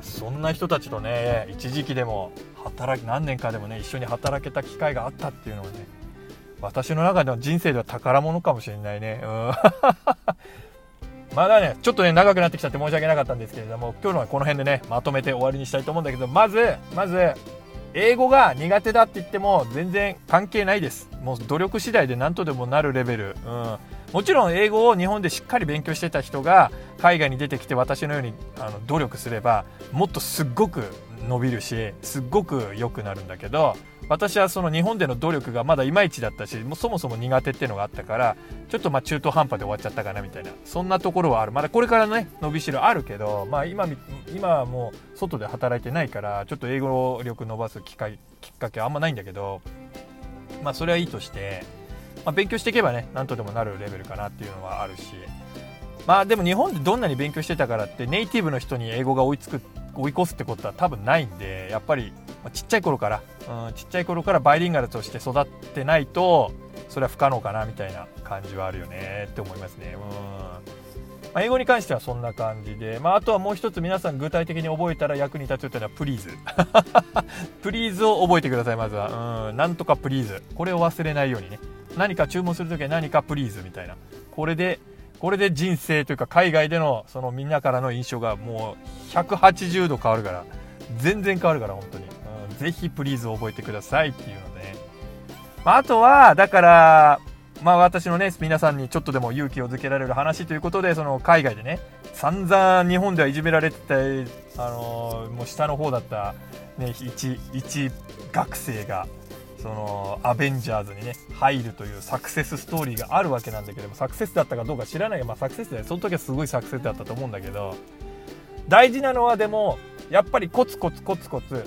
そんな人たちとね一時期でも働き何年かでもね一緒に働けた機会があったっていうのはね私の中での人生では宝物かもしれないねうん まだね、ちょっとね、長くなってきちゃって申し訳なかったんですけれども、今日のはこの辺でね、まとめて終わりにしたいと思うんだけど、まず、まず、英語が苦手だって言っても全然関係ないです。もう努力次第で何とでもなるレベル。うん。もちろん英語を日本でしっかり勉強してた人が海外に出てきて私のようにあの努力すればもっとすっごく伸びるしすっごく良くなるんだけど私はその日本での努力がまだいまいちだったしもうそもそも苦手っていうのがあったからちょっとま中途半端で終わっちゃったかなみたいなそんなところはある。まだこれからね伸びしろあるけど、まあ今、今はもう外で働いてないからちょっと英語力伸ばす機会きっかけはあんまないんだけどまあそれはいいとして、まあ、勉強していけばねなんとでもなるレベルかなっていうのはあるしまあでも日本でどんなに勉強してたからってネイティブの人に英語が追いつく追い越すってことは多分ないんでやっぱりちっちゃい頃から、うん、ちっちゃい頃からバイリンガルとして育ってないとそれは不可能かなみたいな感じはあるよねって思いますね。うんまあ、英語に関してはそんな感じで、まあ、あとはもう一つ皆さん具体的に覚えたら役に立つというのはプリーズ。please を覚えてください、まずは。うん、なんとか please。これを忘れないようにね。何か注文するときは何か please みたいな。これでこれで人生というか海外でのそのみんなからの印象がもう180度変わるから全然変わるから本当に、うん、ぜひ please 覚えてくださいっていうので、まあ、あとはだからまあ私のね皆さんにちょっとでも勇気をづけられる話ということでその海外でね散々日本ではいじめられてたあのー、もう下の方だったね一一学生がそのアベンジャーズにね入るというサクセスストーリーがあるわけなんだけどもサクセスだったかどうか知らないが、まあ、サクセスだよ。その時はすごいサクセスだったと思うんだけど大事なのはでもやっぱりコツコツコツコツ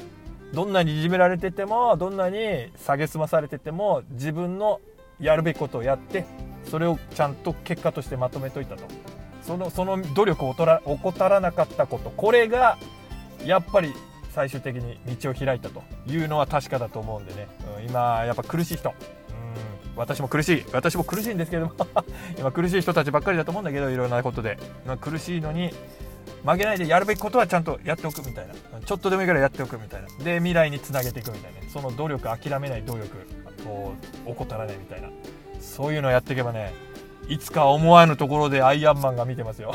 どんなにいじめられててもどんなに蔑まされてても自分のやるべきことをやってそれをちゃんと結果としてまとめといたと。そのその努力を怠らなかったこと。これがやっぱり最終的に道を開いたというのは確かだと思うんでね、うん、今やっぱ苦しい人。うん私も苦しい。私も苦しいんですけども。今苦しい人たちばっかりだと思うんだけどいろんなことで、まあ、苦しいのに負けないでやるべきことはちゃんとやっておくみたいな。ちょっとでもいいからやっておくみたいな。で未来につなげていくみたいな。その努力諦めない努力を怠らないみたいな。そういうのをやっていけばねいつか思わぬところでアイアンマンが見てますよ。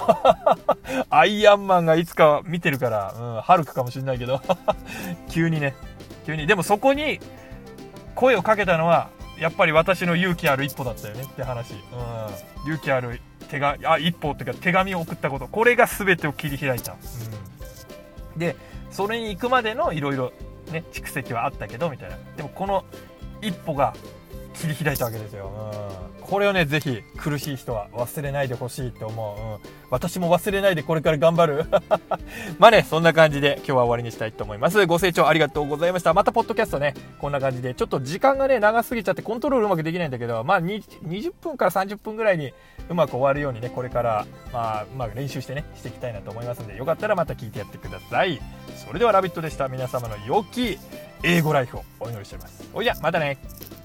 アイアンマンがいつか見てるから、うん、ハルクかもしれないけど。急にね。急に。でもそこに声をかけたのはやっぱり私の勇気ある一歩だったよね。って話、うん、勇気ある手があ一歩っていうか手紙を送ったこと。これが全てを切り開いた、うん、でそれに行くまでのいろいろね蓄積はあったけどみたいな。でもこの一歩が切り開いたわけですよ、うん、これをねぜひ苦しい人は忘れないでほしいって思う、うん、私も忘れないでこれから頑張る。まあねそんな感じで今日は終わりにしたいと思います。ご清聴ありがとうございました。またポッドキャストねこんな感じでちょっと時間がね長すぎちゃってコントロールうまくできないんだけどまあ20分から30分ぐらいにうまく終わるようにねこれからまあうまく練習してねしていきたいなと思いますんでよかったらまた聞いてやってください。それでは「ラビット!」でした。皆様の良き英語ライフをお祈りしております。おいじゃまたね。